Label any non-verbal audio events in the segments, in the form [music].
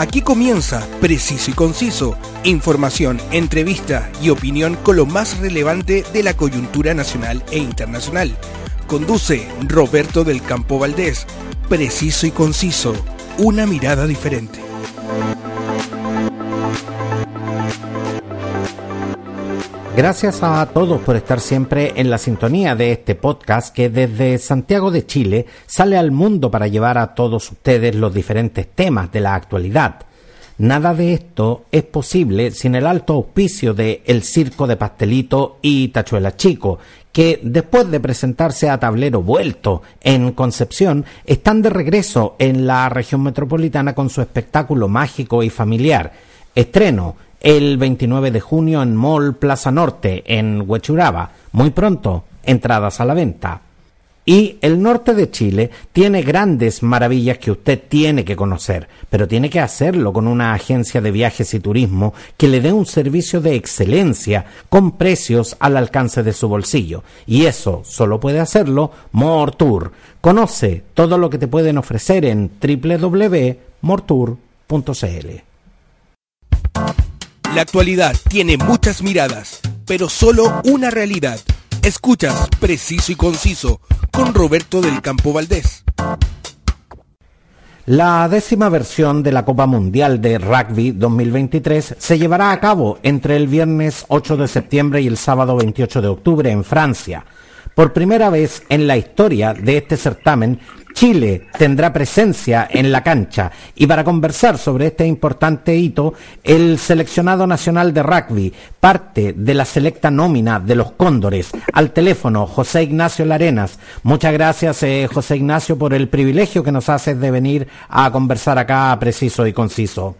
Aquí comienza Preciso y Conciso, información, entrevista y opinión con lo más relevante de la coyuntura nacional e internacional. Conduce Roberto del Campo Valdés. Preciso y Conciso, una mirada diferente. Gracias a todos por estar siempre en la sintonía de este podcast que desde Santiago de Chile sale al mundo para llevar a todos ustedes los diferentes temas de la actualidad. Nada de esto es posible sin el alto auspicio de El Circo de Pastelito y Tachuela Chico, que después de presentarse a tablero vuelto en Concepción, están de regreso en la región metropolitana con su espectáculo mágico y familiar. Estreno el 29 de junio en Mall Plaza Norte, en Huechuraba. Muy pronto, entradas a la venta. Y el norte de Chile tiene grandes maravillas que usted tiene que conocer, pero tiene que hacerlo con una agencia de viajes y turismo que le dé un servicio de excelencia con precios al alcance de su bolsillo. Y eso solo puede hacerlo Mortour. Conoce todo lo que te pueden ofrecer en www.mortour.cl. La actualidad tiene muchas miradas, pero solo una realidad. Escuchas Preciso y Conciso con Roberto del Campo Valdés. La décima versión de la Copa Mundial de Rugby 2023 se llevará a cabo entre el viernes 8 de septiembre y el sábado 28 de octubre en Francia. Por primera vez en la historia de este certamen, Chile tendrá presencia en la cancha y para conversar sobre este importante hito, el seleccionado nacional de rugby, parte de la selecta nómina de los Cóndores, al teléfono José Ignacio Larenas. Muchas gracias eh, José Ignacio por el privilegio que nos haces de venir a conversar acá preciso y conciso.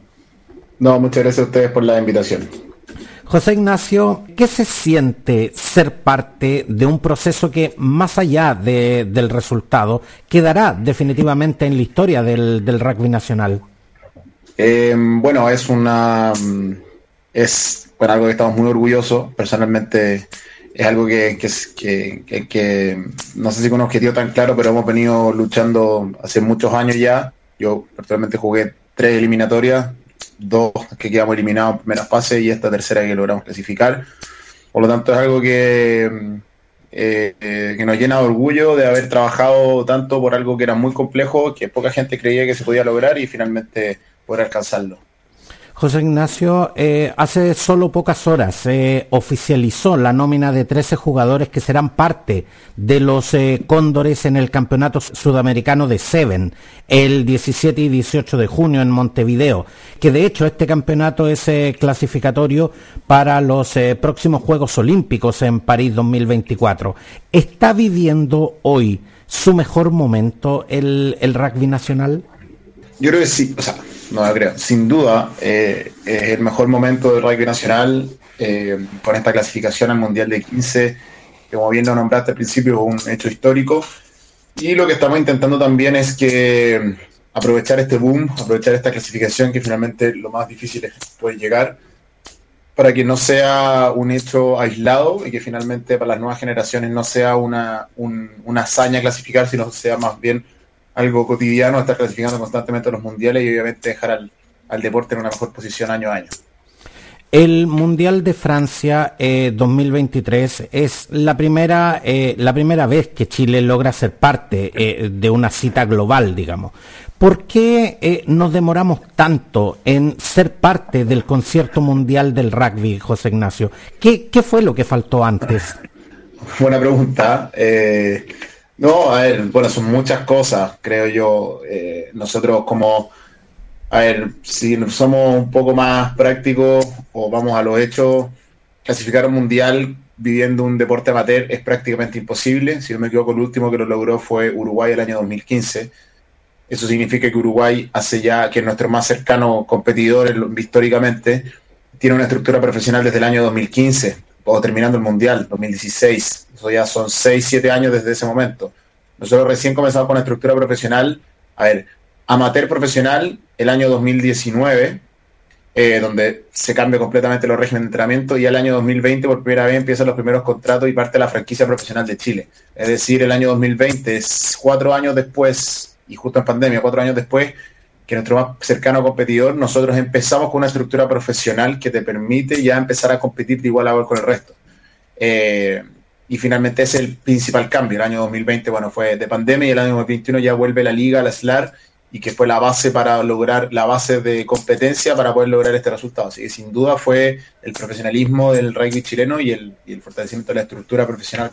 No, muchas gracias a ustedes por la invitación. José Ignacio, ¿qué se siente ser parte de un proceso que, más allá del resultado, quedará definitivamente en la historia del, rugby nacional? Eh, bueno, es una es algo que estamos muy orgullosos. Personalmente es algo que, que, que, no sé si con un objetivo tan claro, pero hemos venido luchando hace muchos años ya. Yo personalmente jugué tres eliminatorias, dos que quedamos eliminados en primera fase y esta tercera que logramos clasificar. Por lo tanto, es algo que, eh, eh, que nos llena de orgullo de haber trabajado tanto por algo que era muy complejo, que poca gente creía que se podía lograr y finalmente poder alcanzarlo. José Ignacio, eh, hace solo pocas horas se oficializó la nómina de 13 jugadores que serán parte de los eh, Cóndores en el Campeonato Sudamericano de Seven el 17 y 18 de junio en Montevideo, que de hecho este campeonato es eh, clasificatorio para los próximos Juegos Olímpicos en París 2024. ¿Está viviendo hoy su mejor momento el, el rugby nacional? Yo creo que sí, o sea, no creo. Sin duda, eh, es el mejor momento del rugby nacional eh, con esta clasificación al Mundial de 15, que como bien lo nombraste al principio, un hecho histórico. Y lo que estamos intentando también es que aprovechar este boom, aprovechar esta clasificación, que finalmente lo más difícil es poder llegar, para que no sea un hecho aislado y que finalmente para las nuevas generaciones no sea una, una hazaña clasificar, sino sea más bien algo cotidiano, estar clasificando constantemente a los mundiales y obviamente dejar al, al deporte en una mejor posición año a año. El Mundial de Francia 2023 eh, es la primera, eh, la primera vez que Chile logra ser parte eh, de una cita global, digamos. ¿Por qué nos demoramos tanto en ser parte del concierto mundial del rugby, José Ignacio? ¿Qué, qué fue lo que faltó antes? [laughs] Buena pregunta. No, a ver, bueno, son muchas cosas, creo yo. Eh, nosotros como, a ver, si somos un poco más prácticos o vamos a los hechos, clasificar un mundial viviendo un deporte amateur es prácticamente imposible. Si no me equivoco, el último que lo logró fue Uruguay el año 2015. Eso significa que Uruguay hace ya, que es nuestro más cercano competidor históricamente, tiene una estructura profesional desde el año 2015 o terminando el Mundial, 2016. Eso ya son 6, 7 años desde ese momento. Nosotros recién comenzamos con la estructura profesional, a ver, amateur profesional el año 2019, eh, donde se cambia completamente los regímenes de entrenamiento, y el año 2020 por primera vez empiezan los primeros contratos y parte la franquicia profesional de Chile. Es decir, el año 2020 es cuatro años después, y justo en pandemia, cuatro años después, que nuestro más cercano competidor, nosotros empezamos con una estructura profesional que te permite ya empezar a competir de igual a igual con el resto. Eh, y finalmente es el principal cambio. El año 2020, bueno, fue de pandemia y el año 2021 ya vuelve la liga, la SLAR, y que fue la base para lograr, la base de competencia para poder lograr este resultado. Así que sin duda fue el profesionalismo del rugby chileno y el, fortalecimiento de la estructura profesional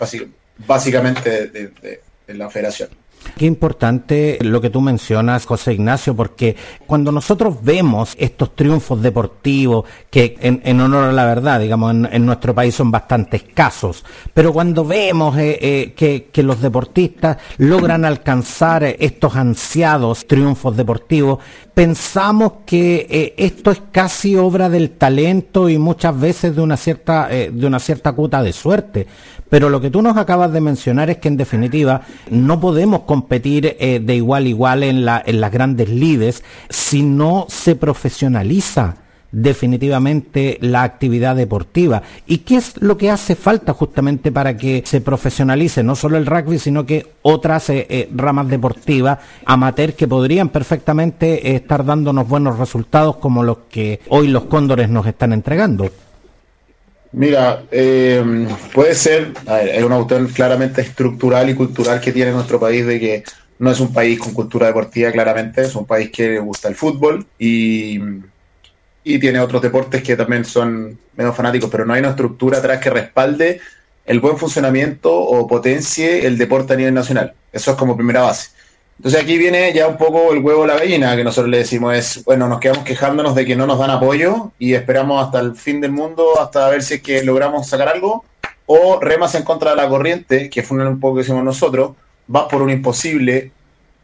básicamente de la federación. Qué importante lo que tú mencionas, José Ignacio, porque cuando nosotros vemos estos triunfos deportivos, que en, honor a la verdad, digamos, en, nuestro país son bastante escasos, pero cuando vemos eh, eh, que, los deportistas logran alcanzar estos ansiados triunfos deportivos, pensamos que eh, esto es casi obra del talento y muchas veces de una cierta, de una cierta cuota de suerte. Pero lo que tú nos acabas de mencionar es que en definitiva no podemos competir eh, de igual a igual en, en las grandes lides si no se profesionaliza definitivamente la actividad deportiva. ¿Y qué es lo que hace falta justamente para que se profesionalice no solo el rugby, sino que otras eh, eh, ramas deportivas amateur que podrían perfectamente estar dándonos buenos resultados como los que hoy los cóndores nos están entregando? Mira, eh, puede ser, hay una autor claramente estructural y cultural que tiene nuestro país de que no es un país con cultura deportiva claramente, es un país que le gusta el fútbol y, y tiene otros deportes que también son menos fanáticos, pero no hay una estructura atrás que respalde el buen funcionamiento o potencie el deporte a nivel nacional. Eso es como primera base. Entonces aquí viene ya un poco el huevo la gallina, que nosotros le decimos es, bueno, nos quedamos quejándonos de que no nos dan apoyo y esperamos hasta el fin del mundo, hasta ver si es que logramos sacar algo, o remas en contra de la corriente, que fue un poco que decimos nosotros, vas por un imposible,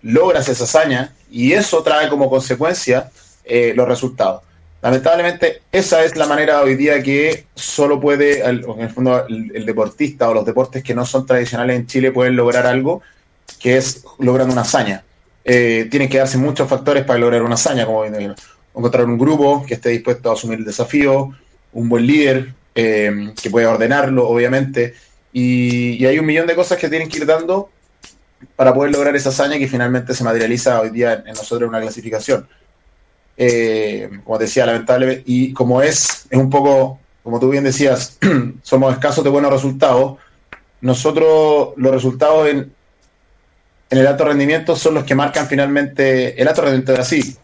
logras esa hazaña y eso trae como consecuencia eh, los resultados. Lamentablemente, esa es la manera hoy día que solo puede, en el fondo, el deportista o los deportes que no son tradicionales en Chile pueden lograr algo que es logrando una hazaña. Eh, tienen que darse muchos factores para lograr una hazaña, como encontrar un grupo que esté dispuesto a asumir el desafío, un buen líder eh, que pueda ordenarlo, obviamente, y, hay un millón de cosas que tienen que ir dando para poder lograr esa hazaña que finalmente se materializa hoy día en, nosotros en una clasificación. Eh, como decía, lamentablemente, y como es, es un poco, como tú bien decías, [clears throat] somos escasos de buenos resultados, nosotros los resultados en, en el alto rendimiento son los que marcan finalmente, el alto rendimiento así,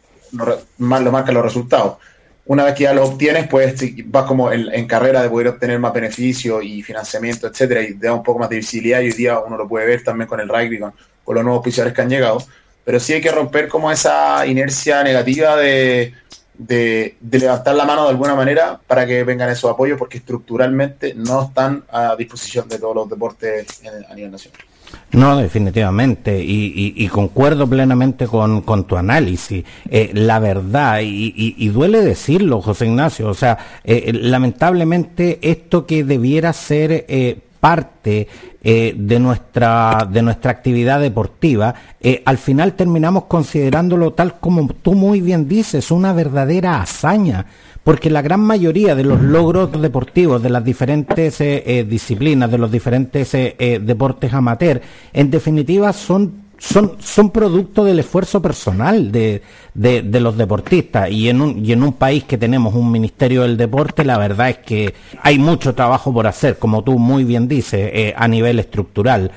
más lo marcan los resultados. Una vez que ya lo obtienes, pues vas como en, carrera de poder obtener más beneficios y financiamiento, etcétera, y da un poco más de visibilidad. Y hoy día uno lo puede ver también con el rugby, con, los nuevos oficiales que han llegado. Pero sí hay que romper como esa inercia negativa de, de, levantar la mano de alguna manera para que vengan esos apoyos, porque estructuralmente no están a disposición de todos los deportes a nivel nacional. No, definitivamente, y, concuerdo plenamente con, tu análisis. Eh, la verdad, y, duele decirlo, José Ignacio, o sea, eh, lamentablemente esto que debiera ser eh, parte de, nuestra, de nuestra actividad deportiva, al final terminamos considerándolo tal como tú muy bien dices, una verdadera hazaña porque la gran mayoría de los logros deportivos de las diferentes eh, eh, disciplinas, de los diferentes eh, deportes amateur, en definitiva son son, son producto del esfuerzo personal de, de, los deportistas y en, un, y en un país que tenemos un Ministerio del Deporte, la verdad es que hay mucho trabajo por hacer, como tú muy bien dices, a nivel estructural.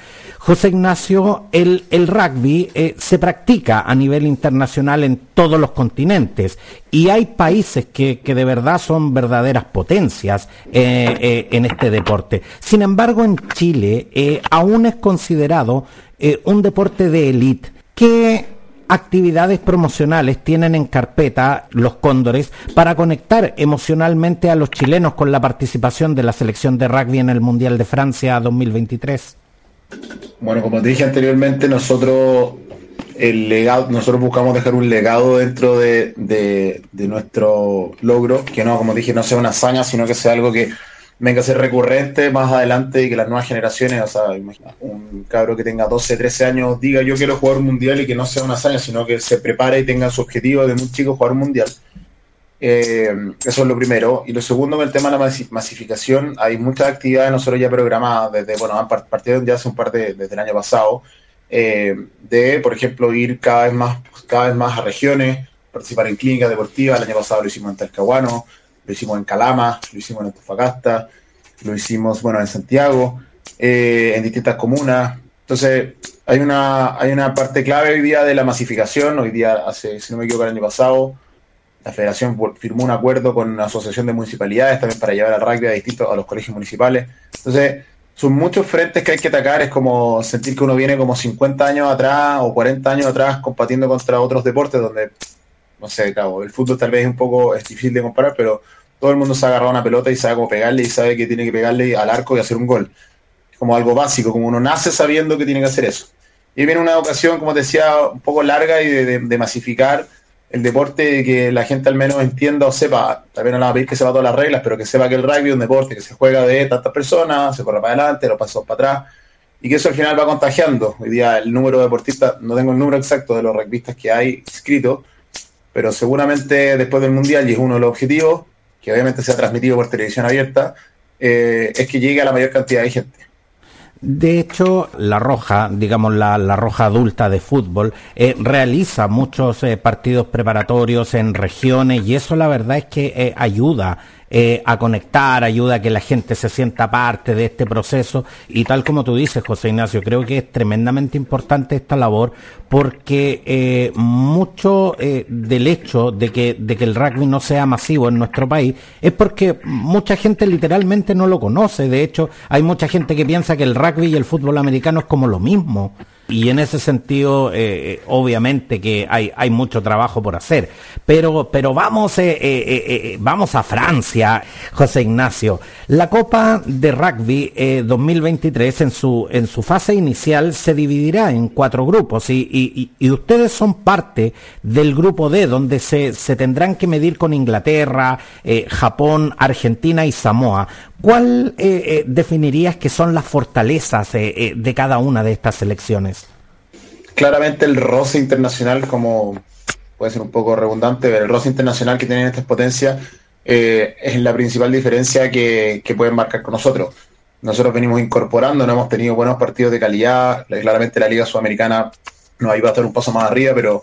José Ignacio, el, el rugby eh, se practica a nivel internacional en todos los continentes y hay países que, que de verdad son verdaderas potencias eh, eh, en este deporte. Sin embargo, en Chile aún es considerado un deporte de élite. ¿Qué actividades promocionales tienen en carpeta los cóndores para conectar emocionalmente a los chilenos con la participación de la selección de rugby en el Mundial de Francia 2023? Bueno, como te dije anteriormente, nosotros el legado, nosotros buscamos dejar un legado dentro de, nuestro logro, que no, como dije, no sea una hazaña, sino que sea algo que venga a ser recurrente más adelante y que las nuevas generaciones, o sea, imagina, un cabro que tenga 12, 13 años diga yo quiero jugar un mundial y que no sea una hazaña, sino que se prepare y tenga su objetivo de muy chico jugar un mundial. Eh, eso es lo primero. Y lo segundo, el tema de la masificación, hay muchas actividades nosotros ya programadas desde, bueno, partido ya hace un par de, desde el año pasado, eh, de, por ejemplo, ir cada vez más, cada vez más a regiones participar en clínicas deportivas. El año pasado lo hicimos en Talcahuano, lo hicimos en Calama, lo hicimos en Antofagasta, lo hicimos, bueno, en Santiago, eh, en distintas comunas. Entonces, hay una, hay una parte clave hoy día de la masificación. Hoy día, hace, si no me equivoco, el año pasado, la federación firmó un acuerdo con una asociación de municipalidades también para llevar al rugby a distintos, a los colegios municipales. Entonces, son muchos frentes que hay que atacar. Es como sentir que uno viene como 50 años atrás o 40 años atrás combatiendo contra otros deportes donde, no sé, cabo, el fútbol tal vez es un poco difícil de comparar, pero todo el mundo se ha agarrado una pelota y sabe cómo pegarle y sabe que tiene que pegarle al arco y hacer un gol. Es como algo básico, como uno nace sabiendo que tiene que hacer eso. Y viene una ocasión, como te decía, un poco larga y de, masificar el deporte, que la gente al menos entienda o sepa, también no le va a pedir que sepa todas las reglas, pero que sepa que el rugby es un deporte que se juega de tantas personas, se corre para adelante, los pasos para atrás, y que eso al final va contagiando. Hoy día el número de deportistas, no tengo el número exacto de los rugbyistas que hay inscritos, pero seguramente después del Mundial, y es uno de los objetivos, que obviamente se ha transmitido por televisión abierta, eh, es que llegue a la mayor cantidad de gente. De hecho, la Roja, digamos la, la Roja adulta de fútbol, eh, realiza muchos eh, partidos preparatorios en regiones y eso la verdad es que eh, ayuda eh, a conectar, ayuda a que la gente se sienta parte de este proceso y tal como tú dices, José Ignacio, creo que es tremendamente importante esta labor porque eh, mucho eh, del hecho de que, de que el rugby no sea masivo en nuestro país es porque mucha gente literalmente no lo conoce. De hecho, hay mucha gente que piensa que el rugby y el fútbol americano es como lo mismo y en ese sentido, eh, eh, obviamente que hay, hay mucho trabajo por hacer. Pero, pero vamos, eh, vamos a Francia, José Ignacio. La Copa de Rugby 2023 en su, en su fase inicial se dividirá en cuatro grupos y, y, y, ustedes son parte del grupo D, donde se, se tendrán que medir con Inglaterra, Japón, Argentina y Samoa. ¿Cuál definirías que son las fortalezas de cada una de estas selecciones? Claramente el roce internacional, como puede ser un poco redundante, pero el roce internacional que tienen estas potencias es la principal diferencia que, pueden marcar con nosotros. Nosotros venimos incorporando, no hemos tenido buenos partidos de calidad, claramente la Liga Sudamericana nos iba a estar un paso más arriba, pero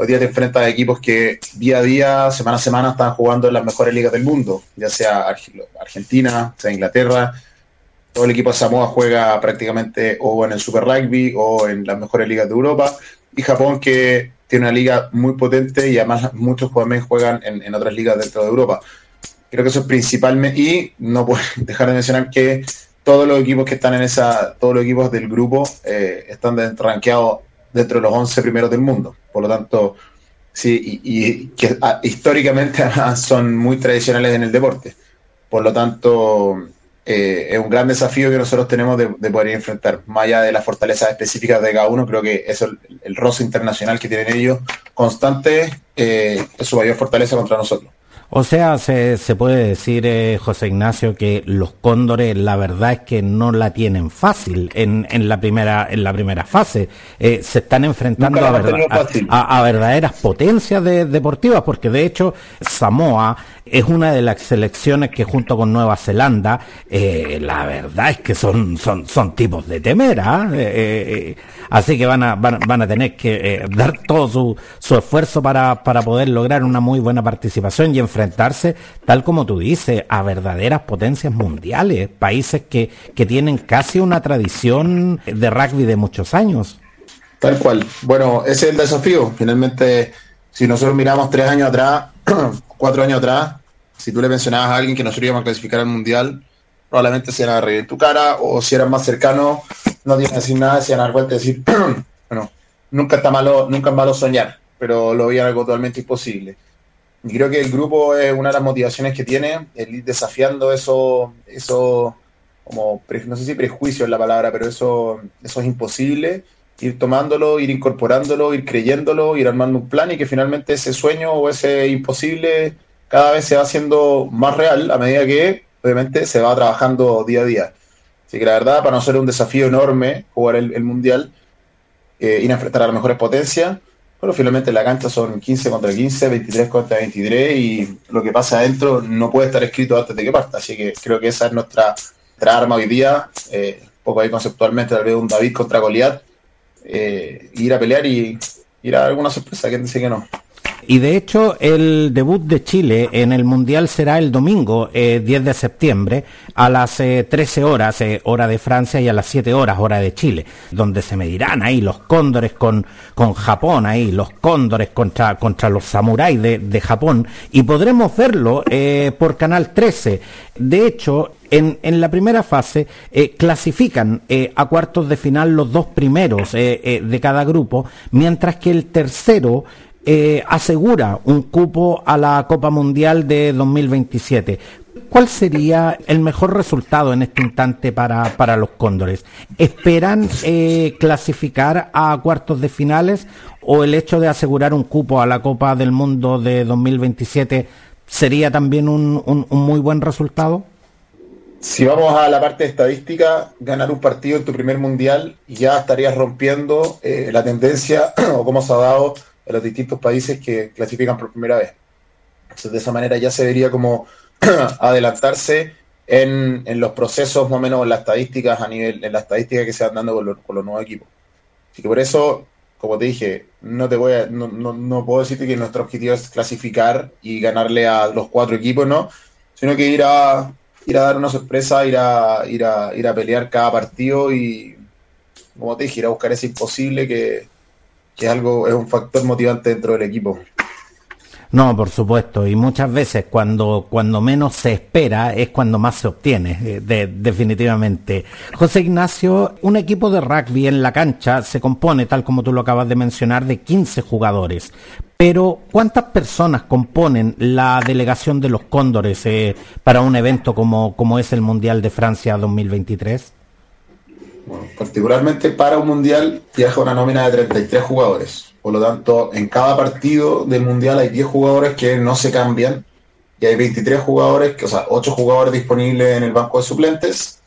Hoy día te enfrentas a equipos que día a día, semana a semana, están jugando en las mejores ligas del mundo, ya sea Argentina, sea Inglaterra. Todo el equipo de Samoa juega prácticamente o en el Super Rugby o en las mejores ligas de Europa. Y Japón, que tiene una liga muy potente y además muchos también juegan en, otras ligas dentro de Europa. Creo que eso es principalmente. Y no puedo [laughs] dejar de mencionar que todos los equipos que están en esa, todos los equipos del grupo eh, están rankeados dentro de los 11 primeros del mundo. Por lo tanto, sí, y, que ah, históricamente [laughs] son muy tradicionales en el deporte. Por lo tanto, eh, es un gran desafío que nosotros tenemos de, poder enfrentar. Más allá de las fortalezas específicas de cada uno, creo que eso, el, el roce internacional que tienen ellos constante eh, es su mayor fortaleza contra nosotros. O sea, se, se puede decir, eh, José Ignacio, que los cóndores la verdad es que no la tienen fácil en, en, la, primera, en la primera fase. Eh, se están enfrentando a, a, verdaderas potencias deportivas, porque de hecho Samoa es una de las selecciones que junto con Nueva Zelanda, eh, la verdad es que son, son, son tipos de temera. ¿ah? Eh, así que van a, van, a tener que dar todo su, su esfuerzo para, para poder lograr una muy buena participación y enfrentar enfrentarse, tal como tú dices, a verdaderas potencias mundiales, países que, que tienen casi una tradición de rugby de muchos años. Tal cual. Bueno, ese es el desafío. Finalmente, si nosotros miramos tres años atrás, [clears throat] cuatro años atrás, si tú le mencionabas a alguien que nosotros íbamos a clasificar al mundial, probablemente se iban a reír en tu cara, o si eran más cercanos, no que decir nada, se iban a dar vuelta y decir, [clears throat] bueno, nunca está malo, nunca es malo soñar, pero lo veían algo totalmente imposible. Y creo que el grupo es una de las motivaciones que tiene, el ir desafiando eso, eso como, no sé si prejuicio es la palabra, pero eso, eso es imposible, ir tomándolo, ir incorporándolo, ir creyéndolo, ir armando un plan y que finalmente ese sueño o ese imposible cada vez se va haciendo más real a medida que obviamente se va trabajando día a día. Así que la verdad, para nosotros es un desafío enorme jugar el, Mundial, eh, ir a enfrentar a las mejores potencias bueno, finalmente la cancha son 15 contra 15, 23 contra 23 y lo que pasa adentro no puede estar escrito antes de que parta. Así que creo que esa es nuestra, arma hoy día. Eh, un poco ahí conceptualmente, tal vez un David contra Goliat. Eh, ir a pelear y ir a alguna sorpresa, quien dice que no. Y de hecho el debut de Chile en el Mundial será el domingo 10 de septiembre a las 13 horas, hora de Francia, y a las 7 horas, hora de Chile, donde se medirán ahí los cóndores con, con Japón, ahí los cóndores contra, contra los samuráis de, de Japón, y podremos verlo por Canal 13. De hecho, en, en, la primera fase eh, clasifican eh, a cuartos de final los dos primeros eh, de cada grupo, mientras que el tercero asegura un cupo a la Copa Mundial de 2027. ¿Cuál sería el mejor resultado en este instante para, para los Cóndores? ¿Esperan clasificar a cuartos de finales o el hecho de asegurar un cupo a la Copa del Mundo de 2027 sería también un, un, muy buen resultado? Si vamos a la parte estadística, ganar un partido en tu primer mundial ya estarías rompiendo eh, la tendencia [clears throat] o cómo se ha dado en los distintos países que clasifican por primera vez. Entonces, de esa manera ya se vería como [clears throat] adelantarse en, los procesos, más o menos en las estadísticas a nivel, en la estadística que se van dando con, los nuevos equipos. Así que por eso, como te dije, no te voy a, no, no, no puedo decirte que nuestro objetivo es clasificar y ganarle a los cuatro equipos, ¿no? Sino que ir a ir a dar una sorpresa, ir a, ir a, ir a pelear cada partido y, como te dije, ir a buscar ese imposible que, que algo, es un factor motivante dentro del equipo. No, por supuesto, y muchas veces cuando, cuando menos se espera es cuando más se obtiene, eh, definitivamente. José Ignacio, un equipo de rugby en la cancha se compone, tal como tú lo acabas de mencionar, de 15 jugadores. Pero, ¿cuántas personas componen la delegación de los Cóndores eh, para un evento como, como es el Mundial de Francia 2023? Bueno, particularmente para un Mundial viaja una nómina de 33 jugadores por lo tanto, en cada partido del Mundial hay 10 jugadores que no se cambian y hay 23 jugadores, o sea, 8 jugadores disponibles en el banco de suplentes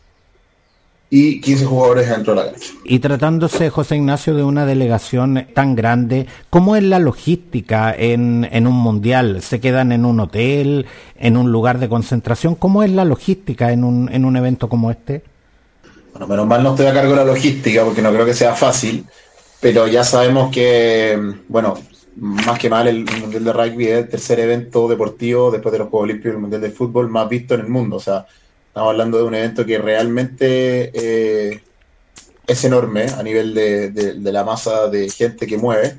y 15 jugadores dentro de la cancha. Y tratándose, José Ignacio, de una delegación tan grande, ¿cómo es la logística en, en un mundial? ¿Se quedan en un hotel, en un lugar de concentración? ¿Cómo es la logística en un, en un evento como este? Bueno, menos mal no estoy a cargo de la logística porque no creo que sea fácil pero ya sabemos que, bueno, más que mal el Mundial de Rugby es el tercer evento deportivo después de los Juegos Olímpicos y el Mundial de Fútbol más visto en el mundo. O sea, estamos hablando de un evento que realmente eh, es enorme a nivel de, la masa de gente que mueve.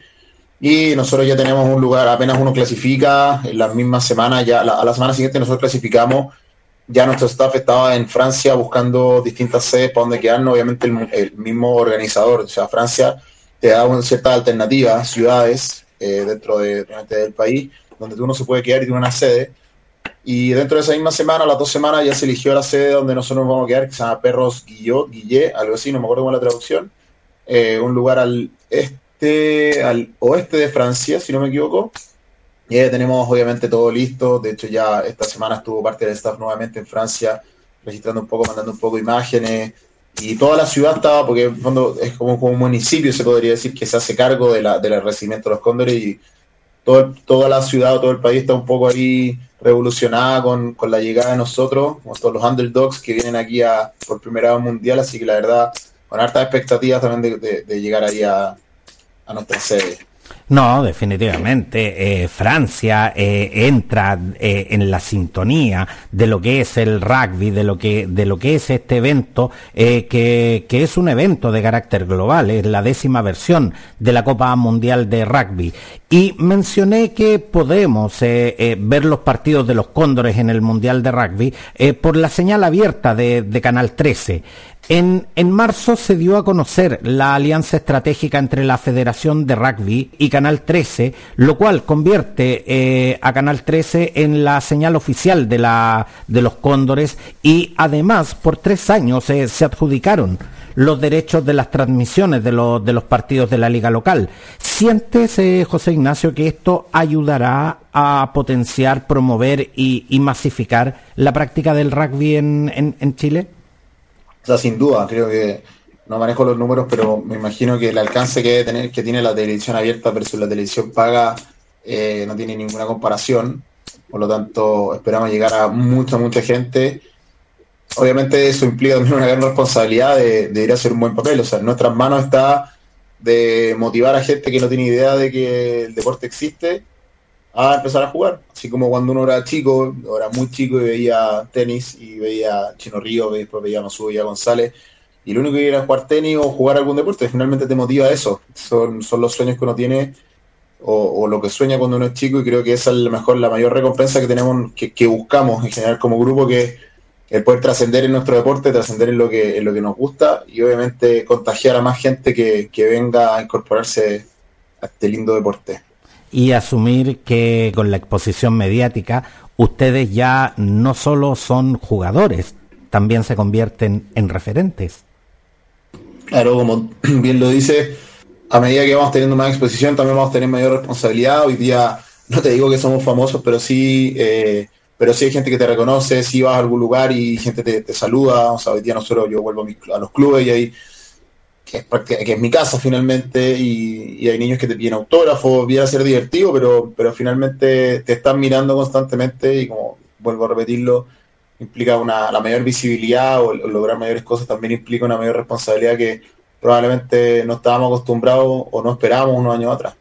Y nosotros ya tenemos un lugar, apenas uno clasifica, en las mismas semanas, ya a la semana siguiente nosotros clasificamos, ya nuestro staff estaba en Francia buscando distintas sedes para donde quedarnos, obviamente el, el mismo organizador, o sea, Francia te da una cierta alternativa, ciudades eh, dentro de, del país, donde uno se puede quedar y tiene una sede. Y dentro de esa misma semana, las dos semanas, ya se eligió la sede donde nosotros nos vamos a quedar, que se llama Perros Guillot, Guillé, algo así, no me acuerdo cómo la traducción. Eh, un lugar al este, al oeste de Francia, si no me equivoco. Ya tenemos obviamente todo listo. De hecho, ya esta semana estuvo parte del staff nuevamente en Francia, registrando un poco, mandando un poco imágenes, y toda la ciudad estaba, porque en fondo es como, un municipio, se podría decir, que se hace cargo de la, del recibimiento de los cóndores y todo, toda la ciudad o todo el país está un poco ahí revolucionada con, con la llegada de nosotros, como todos los underdogs que vienen aquí a, por primera vez mundial, así que la verdad, con hartas expectativas también de, de, llegar ahí a, a nuestra sede. No, definitivamente. Eh, Francia eh, entra eh, en la sintonía de lo que es el rugby, de lo que, de lo que es este evento, que, que, es un evento de carácter global, es la décima versión de la Copa Mundial de Rugby. Y mencioné que podemos ver los partidos de los cóndores en el Mundial de Rugby por la señal abierta de, de Canal 13. En, en, marzo se dio a conocer la alianza estratégica entre la Federación de Rugby y Canal 13, lo cual convierte eh, a Canal 13 en la señal oficial de, la, de los cóndores y además por tres años eh, se adjudicaron los derechos de las transmisiones de los, de los partidos de la liga local. ¿Sientes, eh, José Ignacio, que esto ayudará a potenciar, promover y, masificar la práctica del rugby en, en Chile? O sea, sin duda, creo que no manejo los números, pero me imagino que el alcance que debe tener, que tiene la televisión abierta versus la televisión paga, eh, no tiene ninguna comparación. Por lo tanto, esperamos llegar a mucha, mucha gente. Obviamente eso implica también una gran responsabilidad de, ir a hacer un buen papel. O sea, en nuestras manos está de motivar a gente que no tiene idea de que el deporte existe a empezar a jugar. Así como cuando uno era chico, era muy chico y veía tenis y veía Chino Río, y después veía Masu, veía González, y lo único que era jugar tenis o jugar algún deporte, finalmente te motiva eso. Son, son los sueños que uno tiene o, lo que sueña cuando uno es chico y creo que esa es la mejor, la mayor recompensa que tenemos, que, buscamos en general como grupo, que el poder trascender en nuestro deporte, trascender en lo que, en lo que nos gusta y obviamente contagiar a más gente que, que venga a incorporarse a este lindo deporte y asumir que con la exposición mediática ustedes ya no solo son jugadores, también se convierten en referentes. Claro, como [clears throat] bien lo dice, a medida que vamos teniendo más exposición también vamos a tener mayor responsabilidad. Hoy día no te digo que somos famosos, pero sí, eh, pero sí hay gente que te reconoce, si vas a algún lugar y gente te, saluda. O sea, hoy día nosotros yo vuelvo a, a los clubes y ahí que es, mi casa finalmente, y, hay niños que te piden autógrafos, viene a ser divertido, pero, pero finalmente te están mirando constantemente y como vuelvo a repetirlo, implica una, la mayor visibilidad o, lograr mayores cosas también implica una mayor responsabilidad que probablemente no estábamos acostumbrados o no esperábamos unos años atrás.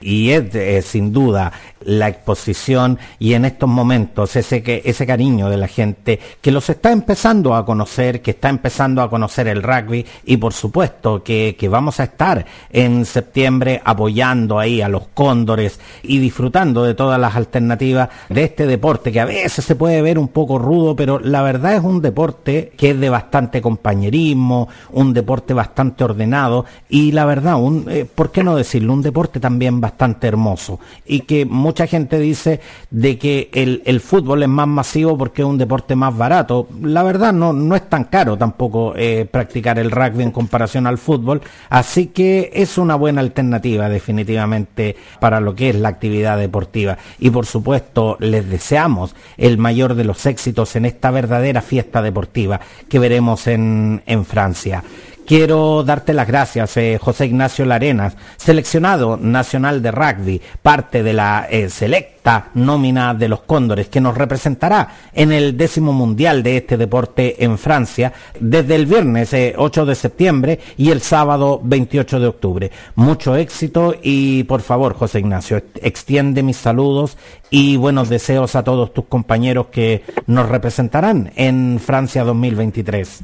Y es eh, sin duda la exposición y en estos momentos ese, ese cariño de la gente que los está empezando a conocer, que está empezando a conocer el rugby y por supuesto que, que vamos a estar en septiembre apoyando ahí a los cóndores y disfrutando de todas las alternativas de este deporte que a veces se puede ver un poco rudo, pero la verdad es un deporte que es de bastante compañerismo, un deporte bastante ordenado y la verdad, un, eh, ¿por qué no decirlo? Un deporte también bastante hermoso y que mucha gente dice de que el, fútbol es más masivo porque es un deporte más barato. La verdad no, no es tan caro tampoco eh, practicar el rugby en comparación al fútbol, así que es una buena alternativa definitivamente para lo que es la actividad deportiva. Y por supuesto les deseamos el mayor de los éxitos en esta verdadera fiesta deportiva que veremos en, en Francia. Quiero darte las gracias, eh, José Ignacio Larenas, seleccionado nacional de rugby, parte de la eh, selecta nómina de los Cóndores, que nos representará en el décimo mundial de este deporte en Francia desde el viernes 8 eh, de septiembre y el sábado 28 de octubre. Mucho éxito y por favor, José Ignacio, extiende mis saludos y buenos deseos a todos tus compañeros que nos representarán en Francia 2023.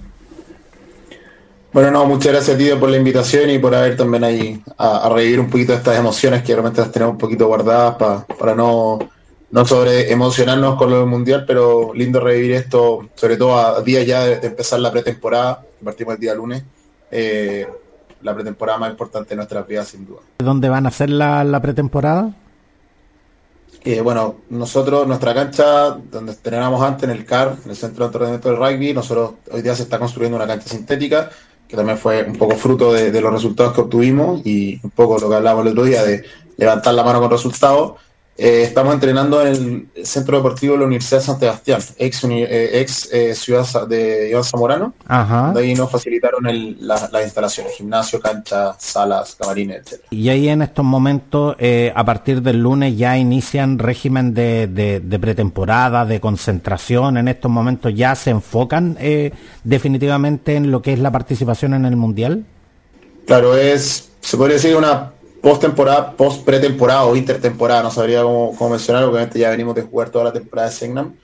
Bueno, no, muchas gracias a ti por la invitación y por haber también ahí a, revivir un poquito estas emociones que realmente las tenemos un poquito guardadas para no, no sobre emocionarnos con lo del mundial, pero lindo revivir esto, sobre todo a días ya de, empezar la pretemporada, partimos el día lunes, eh, la pretemporada más importante de nuestra vida sin duda. ¿Dónde van a hacer la, la pretemporada? Eh, bueno, nosotros, nuestra cancha, donde teníamos antes en el CAR, en el Centro de Entrenamiento del Rugby, nosotros hoy día se está construyendo una cancha sintética que también fue un poco fruto de, los resultados que obtuvimos y un poco lo que hablábamos el otro día de levantar la mano con resultados. Eh, estamos entrenando en el Centro Deportivo de la Universidad de San Sebastián, ex, eh, ex eh, ciudad de Iván Zamorano. Ajá. De ahí nos facilitaron las instalaciones, gimnasio, cancha, salas, camarines, etc. Y ahí en estos momentos, a partir del lunes, ya inician régimen de, de, pretemporada, de concentración. En estos momentos ya se enfocan definitivamente en lo que es la participación en el Mundial. Claro, es, se podría decir una post-temporada, post-pretemporada o intertemporada, no sabría cómo, mencionar, obviamente ya venimos de jugar toda la temporada de Segnam.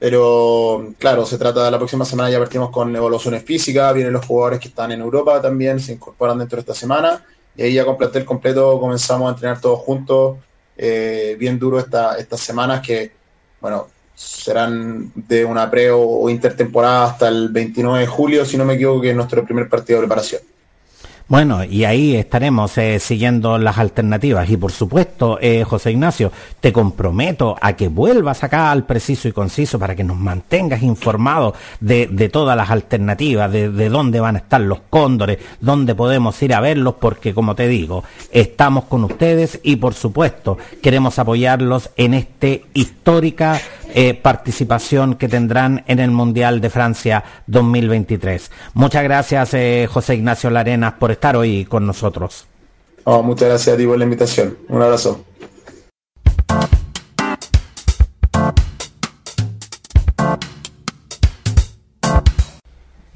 Pero claro, se trata de la próxima semana, ya partimos con evoluciones físicas, vienen los jugadores que están en Europa también, se incorporan dentro de esta semana, y ahí ya con plantel completo comenzamos a entrenar todos juntos, eh, bien duro esta, estas semanas que, bueno, serán de una pre o intertemporada hasta el 29 de julio, si no me equivoco, que es nuestro primer partido de preparación. Bueno, y ahí estaremos eh, siguiendo las alternativas. Y por supuesto, eh, José Ignacio, te comprometo a que vuelvas acá al preciso y conciso para que nos mantengas informados de, todas las alternativas, de, de, dónde van a estar los cóndores, dónde podemos ir a verlos, porque como te digo, estamos con ustedes y por supuesto queremos apoyarlos en este histórica eh, participación que tendrán en el Mundial de Francia 2023. Muchas gracias, José Ignacio Larenas, por estar hoy con nosotros. Oh, muchas gracias a ti por la invitación. Un abrazo.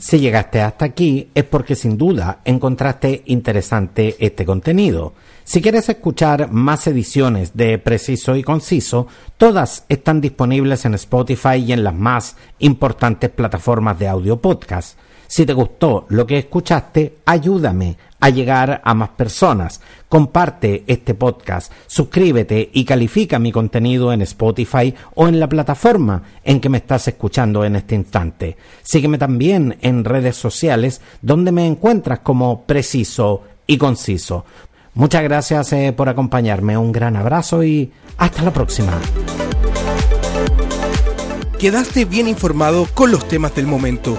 Si llegaste hasta aquí es porque sin duda encontraste interesante este contenido. Si quieres escuchar más ediciones de Preciso y Conciso, todas están disponibles en Spotify y en las más importantes plataformas de audio podcast. Si te gustó lo que escuchaste, ayúdame a llegar a más personas. Comparte este podcast, suscríbete y califica mi contenido en Spotify o en la plataforma en que me estás escuchando en este instante. Sígueme también en redes sociales donde me encuentras como preciso y conciso. Muchas gracias eh, por acompañarme, un gran abrazo y hasta la próxima. Quedaste bien informado con los temas del momento